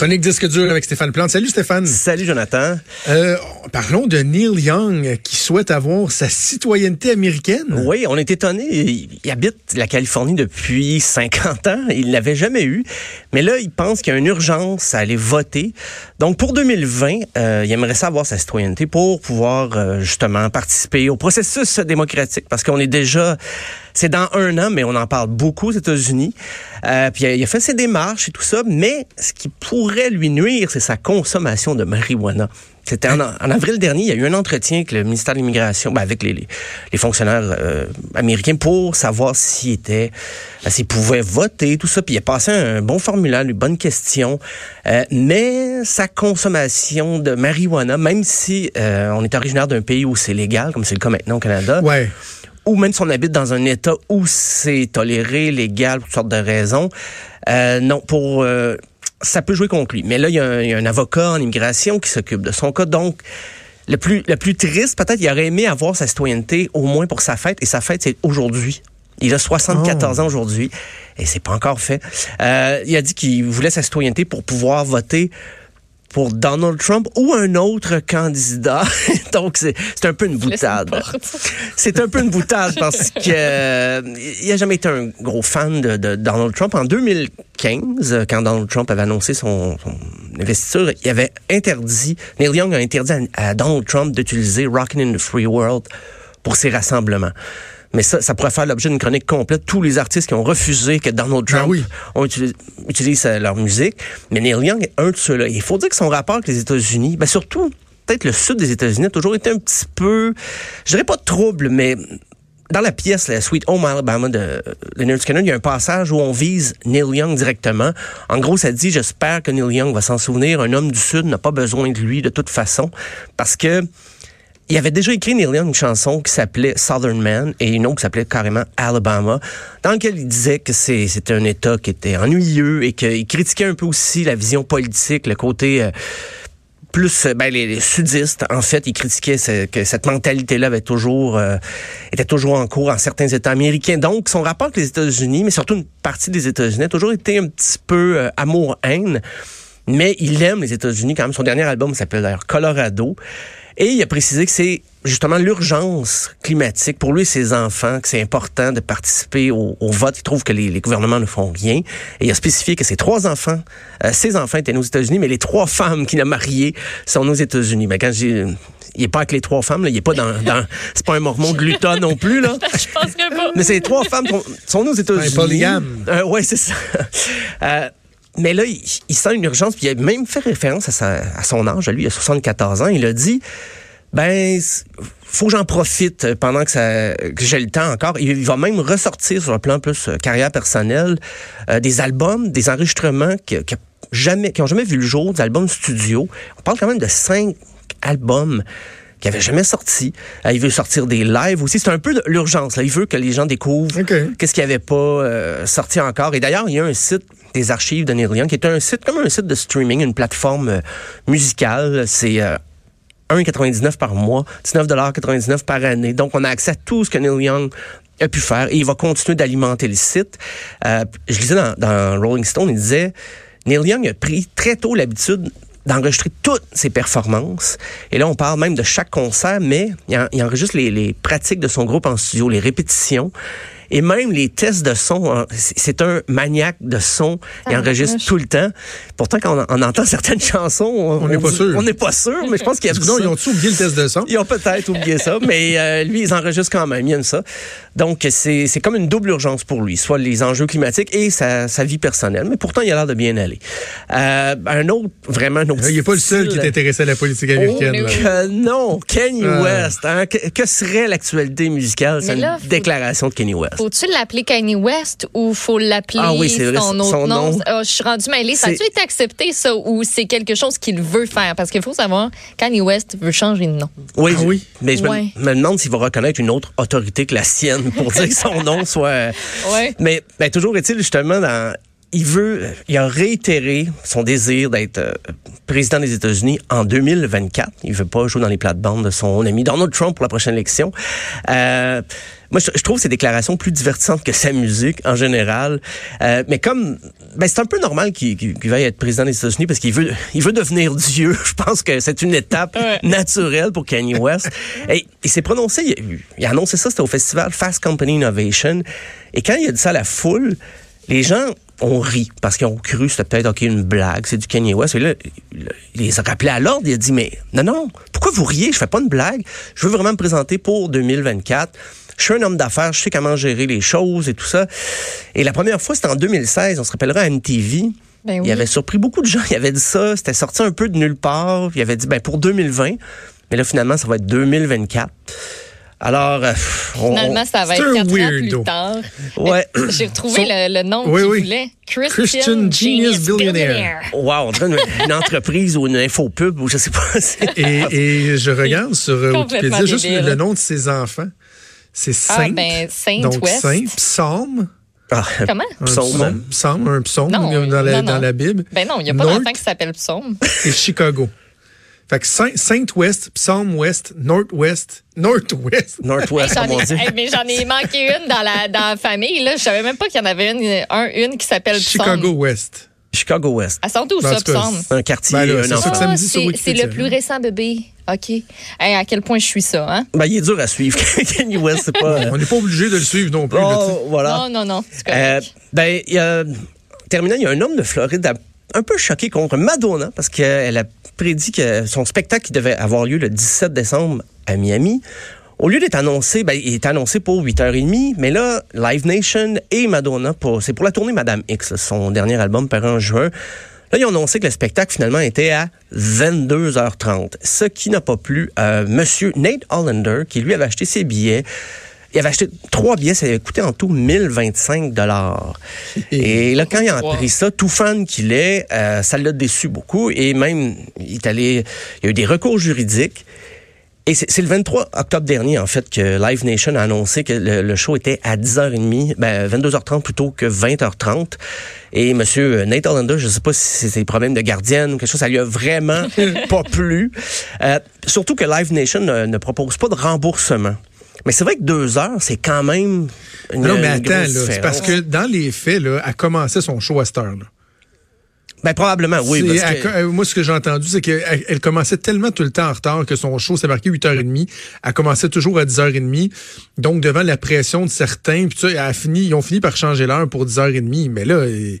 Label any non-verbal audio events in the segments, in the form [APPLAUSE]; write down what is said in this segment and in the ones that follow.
Chronique disque dur avec Stéphane Plante. Salut Stéphane. Salut Jonathan. Euh, parlons de Neil Young qui souhaite avoir sa citoyenneté américaine. Oui, on est étonné. Il, habite la Californie depuis 50 ans. Il l'avait jamais eu. Mais là, il pense qu'il y a une urgence à aller voter. Donc pour 2020, euh, il aimerait savoir sa citoyenneté pour pouvoir euh, justement participer au processus démocratique parce qu'on est déjà c'est dans un an, mais on en parle beaucoup aux États-Unis. Euh, puis il a fait ses démarches et tout ça, mais ce qui pourrait lui nuire, c'est sa consommation de marijuana. C'était en, avril dernier, il y a eu un entretien avec le ministère de l'Immigration, ben avec les, les, fonctionnaires euh, américains pour savoir s'il était, euh, s'il pouvait voter, tout ça. Puis il a passé un bon formulaire, une bonne question. Euh, mais sa consommation de marijuana, même si on est originaire d'un pays où c'est légal, comme c'est le cas maintenant au Canada, ouais ou même si on habite dans un État où c'est toléré, légal, pour toutes sortes de raisons. Euh, non, pour euh, ça peut jouer contre lui. Mais là, il y, a un, avocat en immigration qui s'occupe de son cas. Donc, le plus, le plus triste, peut-être, il aurait aimé avoir sa citoyenneté au moins pour sa fête. Et sa fête, c'est aujourd'hui. Il a 74 ans aujourd'hui et c'est pas encore fait. Euh, il a dit qu'il voulait sa citoyenneté pour pouvoir voter pour Donald Trump ou un autre candidat. [LAUGHS] Donc, [LAUGHS] c'est un peu une boutade. C'est un peu une boutade parce que euh, il a jamais été un gros fan de, de, Donald Trump. En 2015, quand Donald Trump avait annoncé son, son investiture, il avait interdit, Neil Young a interdit à, à Donald Trump d'utiliser Rockin' in the Free World pour ses rassemblements. Mais ça, ça pourrait faire l'objet d'une chronique complète. Tous les artistes qui ont refusé que Donald ben Trump ont utilisé, euh, leur musique. Mais Neil Young est un de ceux-là. Il faut dire que son rapport avec les États-Unis, ben surtout, peut-être le sud des États-Unis, a toujours été un petit peu, je dirais pas de trouble, mais dans la pièce, la Sweet Home Alabama de Leonard Skinner, il y a un passage où on vise Neil Young directement. En gros, ça dit, j'espère que Neil Young va s'en souvenir. Un homme du Sud n'a pas besoin de lui de toute façon. Parce que il avait déjà écrit Neil Young une chanson qui s'appelait Southern Man et une autre qui s'appelait carrément Alabama, dans laquelle il disait que c'était un État qui était ennuyeux et qu'il critiquait un peu aussi la vision politique, le côté euh, plus ben, les, sudistes en fait. Ils critiquaient que cette mentalité là avait toujours euh, était toujours en cours en certains États américains. Donc son rapport avec les États-Unis mais surtout une partie des États-Unis a toujours été un petit peu euh, amour haine mais il aime les États-Unis quand même. Son dernier album s'appelle d'ailleurs Colorado et il a précisé que c'est justement l'urgence climatique pour lui et ses enfants, que c'est important de participer au, vote. Il trouve que les, gouvernements ne font rien. Et il a spécifié que ses trois enfants, euh, ses enfants étaient aux États-Unis, mais les trois femmes qu'il a mariées sont aux États-Unis. Mais quand j'ai il est pas avec les trois femmes, là. il est pas dans, dans c'est pas un mormon gluton non plus là. [LAUGHS] Je penserais pas. Mais ces trois femmes sont, sont aux États-Unis. Un polygame. Euh, ouais, c'est ça. Euh, mais là, il, sent une urgence, puis il a même fait référence à, à son âge, lui, il a 74 ans. Il a dit, ben, faut que j'en profite pendant que, j'ai le temps encore. Il va même ressortir sur le plan plus euh, carrière personnelle euh, des albums, des enregistrements qui, qui, jamais, qui ont jamais vu le jour, des albums studio. On parle quand même de cinq albums qui avait jamais sorti. Euh, il veut sortir des lives aussi. C'est un peu l'urgence. Il veut que les gens découvrent qu'est-ce qui avait pas euh, sorti encore. Et d'ailleurs, il y a un site des archives de Neil Young qui est un site comme un site de streaming, une plateforme euh, musicale. C'est 1,99 par mois, 19,99 par année. Donc, on a accès à tout ce que Neil Young a pu faire et il va continuer d'alimenter le site. je lisais dans, dans Rolling Stone, il disait, Neil Young a pris très tôt l'habitude d'enregistrer toutes ses performances. Et là, on parle même de chaque concert, mais il, enregistre les, les pratiques de son groupe en studio, les répétitions. Et même les tests de son, hein, c'est un maniaque de son. Il ah, enregistre tout le temps. Pourtant, quand on, entend certaines chansons, on n'est pas sûr. On n'est pas sûr, mais je pense qu'il y a Non, ils ont oublié le test de son? Ils ont peut-être oublié ça, mais euh, lui, ils enregistrent quand même. Il aime ça. Donc, c'est comme une double urgence pour lui, soit les enjeux climatiques et sa, sa vie personnelle. Mais pourtant, il a l'air de bien aller. Euh, un autre, vraiment un autre. Il n'est pas le seul qui est intéressé à la politique américaine. Oh, non, Kanye ah. West. Hein? Que, serait l'actualité musicale? C'est une déclaration de Kanye West. Faut-tu l'appeler Kanye West ou faut l'appeler Ah oui, c'est vrai, son autre son nom? nom. Ah, je suis rendue mêlée. Ça a-tu été accepté, ça, ou c'est quelque chose qu'il veut faire? Parce qu'il faut savoir, Kanye West veut changer de nom. Oui, Ah oui? mais je me, demande s'il va reconnaître une autre autorité que la sienne pour dire que son nom soit. Ouais. Mais ben, toujours est-il justement dans. Il veut, il a réitéré son désir d'être euh, président des États-Unis en 2024. Il veut pas jouer dans les plates-bandes de son ami Donald Trump pour la prochaine élection. Euh, moi, je, trouve ses déclarations plus divertissantes que sa musique en général. Euh, mais comme, ben, c'est un peu normal qu'il qu'il veuille être président des États-Unis parce qu'il veut, il veut devenir Dieu. [LAUGHS] Je pense que c'est une étape naturelle pour Kanye West. [LAUGHS] Et il s'est prononcé, il, il a annoncé ça, c'était au festival Fast Company Innovation. Et quand il a dit ça à la foule, les gens ont ri parce qu'ils ont cru que c'était peut-être ok une blague, c'est du Kanye West. Et là, il il les a rappelés à l'ordre. Il a dit mais non non, pourquoi vous riez? Je fais pas une blague. Je veux vraiment me présenter pour 2024. Je suis un homme d'affaires, je sais comment gérer les choses et tout ça. Et la première fois, c'était en 2016. On se rappellera à MTV. Ben oui. Il avait surpris beaucoup de gens. Il avait dit ça. C'était sorti un peu de nulle part. Il avait dit ben pour 2020. Mais là finalement, ça va être 2024. Alors, euh, on- Finalement, ça va c'est être un quatre ans weirdo. plus tard. Ouais. [LAUGHS] J'ai retrouvé le, le nom Oui, qu'il oui. voulait. Christian, Christian Genius Billionaire. Wow, on dirait une, une entreprise ou une infopub ou je sais pas. [LAUGHS] C'est- Et, et je regarde sur euh, Wikipédia juste le, le nom de ses enfants. C'est Ah, Saint. ben, Saint donc West. Saint, psaume. Ah, Comment? Un Psaume. psaume, psaume, un psaume Non, dans, la, non, non. dans la Bible. Ben non, il n'y a pas d'enfant qui s'appelle Psaume. et Chicago. Fait que Saint, Saint-Ouest, Psalm-Ouest, North-West, North-West. [LAUGHS] Northwest, J'en comme on ai- dit. hey, mais j'en ai manqué une dans la, dans la famille. Là. Je savais même pas qu'il y en avait une, un, une qui s'appelle. Chicago-Ouest. Chicago West. Sort d'où, En ça, Psaume? Un quartier, Ben là, un c'est enfant. ça que ça me Ah, c'est c'est le plus récent bébé. OK. Hey, à quel point je suis ça, hein? Ben, il est dur à suivre. [LAUGHS] Kanye West, c'est pas. On n'est pas obligé de le suivre non plus. là. Oh, voilà. Non, non, non. c'est Euh, ben, il y a, terminant, il y a un homme de Floride un peu choqué contre Madonna parce qu'elle a prédit que son spectacle qui devait avoir lieu le 17 décembre à Miami, au lieu d'être annoncé, ben, il est annoncé pour 8h30, mais là, Live Nation et Madonna, c'est pour la tournée Madame X, son dernier album paru en juin. Là, ils ont annoncé que le spectacle, finalement, était à 22h30. Ce qui n'a pas plu à Monsieur Nate Hollander, qui lui avait acheté ses billets. Il avait acheté trois billets, ça avait coûté en tout 1025 dollars. Et là, quand il a appris ça, tout fan qu'il est, euh, ça l'a déçu beaucoup. Et même, il est allé, il y a eu des recours juridiques. Et c'est c'est le 23 octobre dernier, en fait, que Live Nation a annoncé que le, le show était à 10h30, ben, 22h30 plutôt que 20h30. Et Monsieur Nate Hollander, je ne sais pas si c'est des problèmes de gardienne ou quelque chose, ça lui a vraiment [LAUGHS] pas plu. Euh, surtout que Live Nation ne, ne propose pas de remboursement. Mais c'est vrai que deux heures, c'est quand même une, Non, mais une attends, c'est parce que dans les faits, là, elle commençait son show à cette heure. Là. Ben, probablement, oui. Parce que, euh, moi, ce que j'ai entendu, c'est qu'elle elle commençait tellement tout le temps en retard que son show, c'est marqué 8h30. Elle commençait toujours à 10h30. Donc, devant la pression de certains, puis elle a fini, ils ont fini par changer l'heure pour 10h30. Mais là, tu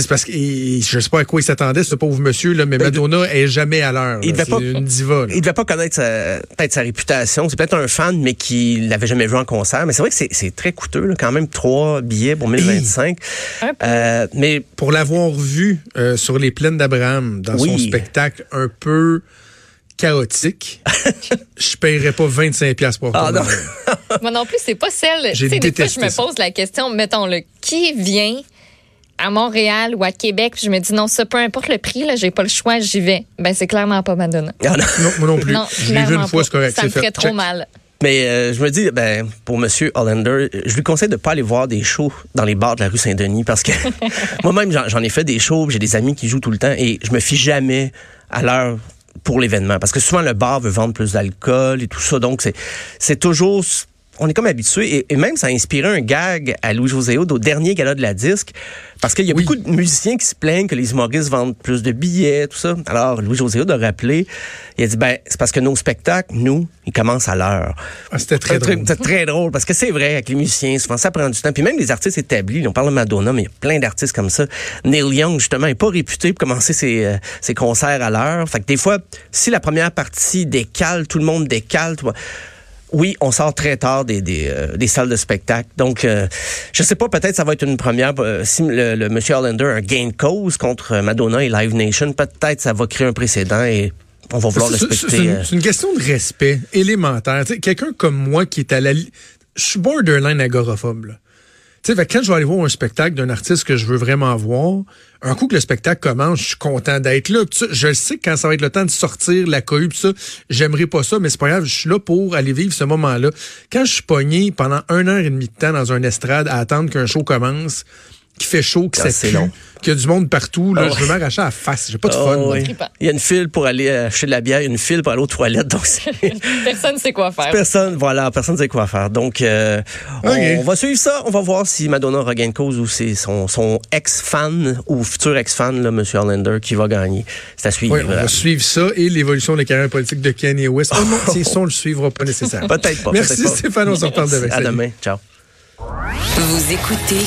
c'est parce que et je sais pas à quoi il s'attendait, ce pauvre monsieur, là, mais Madonna est jamais à l'heure. Ben, il devait pas- une diva. là. il devait pas connaître sa, peut-être sa réputation. C'est peut-être un fan, mais qui l'avait jamais vu en concert. Mais c'est vrai que c'est, très coûteux, là, quand même, trois billets pour 1025. Un peu. Euh, mais Pour l'avoir vu euh, sur les plaines d'Abraham dans son spectacle un peu chaotique, [LAUGHS] je paierais pas 25 pièces pour Ah, non. Moi non plus, c'est pas celle. J'ai fois, je me pose la question, mettons, le qui vient à Montréal ou à Québec, puis je me dis non, ça, peu importe le prix, là, j'ai pas le choix, j'y vais. Ben, c'est clairement pas Madonna. ah, non. Non, moi non plus. Non, je l'ai vu une fois, c'est correct. Ça me ferait trop Check. mal. Mais euh, je me dis, ben, pour Monsieur Hollander, je lui conseille de pas aller voir des shows dans les bars de la rue Saint-Denis parce que [LAUGHS] moi-même, j'en, j'en ai fait des shows, j'ai des amis qui jouent tout le temps et je me fie jamais à l'heure pour l'événement parce que souvent le bar veut vendre plus d'alcool et tout ça, donc c'est c'est toujours on est comme habitué et, et même ça a inspiré un gag à Louis-José Hood au dernier gala de la disque parce qu'il y a Oui. beaucoup de musiciens qui se plaignent que les humoristes vendent plus de billets, tout ça. Alors Louis-José Hood a rappelé, il a dit ben c'est parce que nos spectacles, nous, ils commencent à l'heure. Ah, C'était très drôle. C'est très drôle parce que c'est vrai avec les musiciens, souvent ça prend du temps. Puis même les artistes établis, on parle de Madonna, mais il y a plein d'artistes comme ça. Neil Young justement est pas réputé pour commencer ses, euh, ses concerts à l'heure. Fait que des fois, si la première partie décale, tout le monde décale. vois. Oui, on sort très tard des, des, euh, des salles de spectacle. Donc, euh, je sais pas, peut-être ça va être une première. euh, si le, le Monsieur Hollander a un gain de cause contre Madonna et Live Nation, peut-être ça va créer un précédent et on va vouloir le C'est- C'est respecter. c'est une, question de respect élémentaire. Quelqu'un comme moi qui est à la... Je suis borderline agoraphobe. là. Tu sais, quand je vais aller voir un spectacle d'un artiste que je veux vraiment voir, un coup que le spectacle commence, je suis content d'être là. je sais quand ça va être le temps de sortir la cohue, ça, j'aimerais pas ça, mais c'est pas grave, je suis là pour aller vivre ce moment-là. Quand je suis pogné pendant un heure et demie de temps dans un estrade à attendre qu'un show commence, qui fait chaud, qui c'est long. Qu'il y a du monde partout, là, oh, je veux m'arracher à la face. J'ai pas de oh, fun. Il y a une file pour aller acheter de la bière, une file pour aller aux toilettes. Donc [LAUGHS] personne ne sait quoi faire. Personne, voilà, personne ne sait quoi faire. Donc, euh, on, va suivre ça. On va voir si Madonna regagne cause ou c'est son, son ex-fan ou futur ex-fan, M. Orlander, qui va gagner. C'est à suivre. on va suivre ça et l'évolution de la carrière politique de Kanye West. Oh non, [LAUGHS] c'est ça, on le suivra pas nécessairement. Peut-être pas. Merci Stéphane, on se reparle demain. À demain. Ciao. Vous écoutez